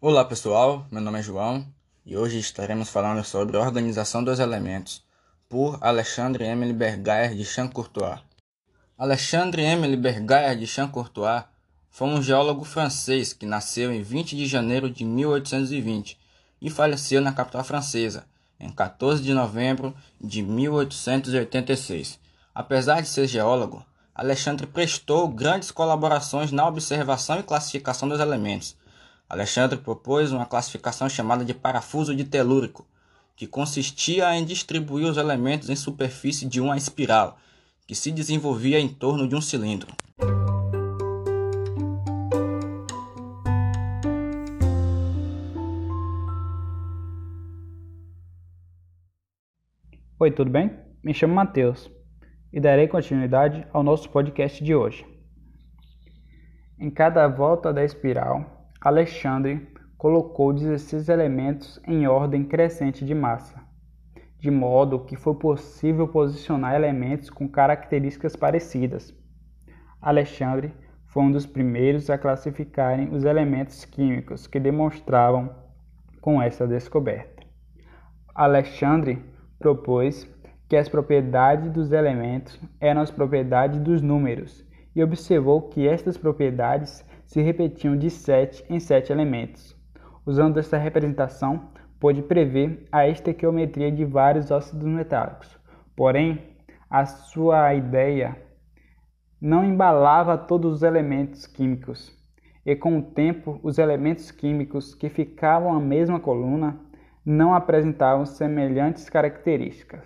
Olá pessoal, meu nome é João e hoje estaremos falando sobre a Organização dos Elementos por Alexandre Emile Bergayer de Champ-Courtois. Alexandre Emile Bergayer de Champ-Courtois foi um geólogo francês que nasceu em 20 de janeiro de 1820 e faleceu na capital francesa em 14 de novembro de 1886. Apesar de ser geólogo, Alexandre prestou grandes colaborações na observação e classificação dos elementos. Alexandre propôs uma classificação chamada de parafuso de telúrico, que consistia em distribuir os elementos em superfície de uma espiral, que se desenvolvia em torno de um cilindro. Oi, tudo bem? Me chamo Matheus e darei continuidade ao nosso podcast de hoje. Em cada volta da espiral, Alexandre colocou 16 elementos em ordem crescente de massa, de modo que foi possível posicionar elementos com características parecidas. Alexandre foi um dos primeiros a classificarem os elementos químicos que demonstravam com essa descoberta. Alexandre propôs que as propriedades dos elementos eram as propriedades dos números e observou que estas propriedades se repetiam de sete em sete elementos. Usando esta representação, pôde prever a estequiometria de vários ácidos metálicos. Porém, a sua ideia não embalava todos os elementos químicos, e com o tempo os elementos químicos que ficavam na mesma coluna não apresentavam semelhantes características.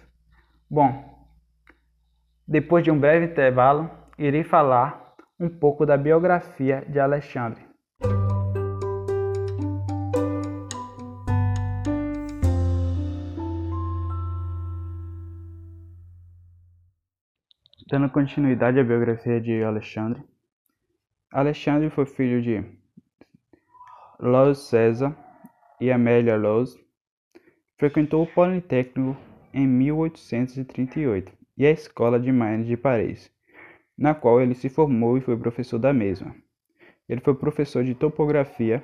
Bom, depois de um breve intervalo, irei falar um pouco da biografia de Alexandre. Dando continuidade à biografia de Alexandre, Alexandre foi filho de Luz César e Amélia Luz. Frequentou o Politécnico em 1838 e a Escola de Mines de Paris, na qual ele se formou e foi professor da mesma. Ele foi professor de topografia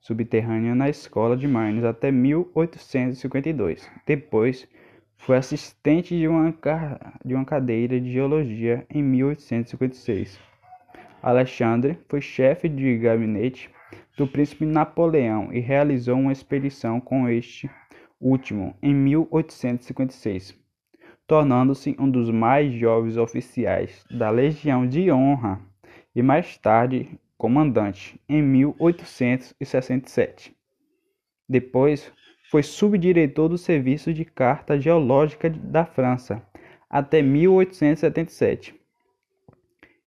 subterrânea na Escola de Mines até 1852. Depois, foi assistente de uma, de uma cadeira de geologia em 1856. Alexandre foi chefe de gabinete do príncipe Napoleão e realizou uma expedição com este último em 1856, tornando-se um dos mais jovens oficiais da Legião de Honra e mais tarde comandante em 1867. Depois foi subdiretor do Serviço de Carta Geológica da França até 1877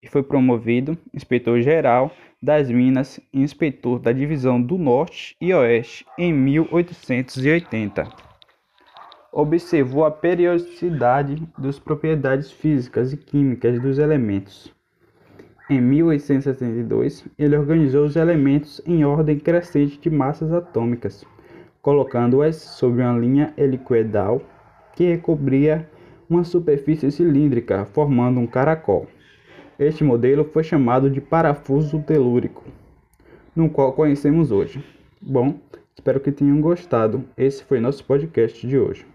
e foi promovido inspetor-geral das Minas e inspetor da Divisão do Norte e Oeste em 1880. Observou a periodicidade das propriedades físicas e químicas dos elementos. Em 1872, ele organizou os elementos em ordem crescente de massas atômicas, colocando-as sobre uma linha helicoidal que recobria uma superfície cilíndrica, formando um caracol. Este modelo foi chamado de parafuso telúrico, no qual conhecemos hoje. Bom, espero que tenham gostado. Esse foi nosso podcast de hoje.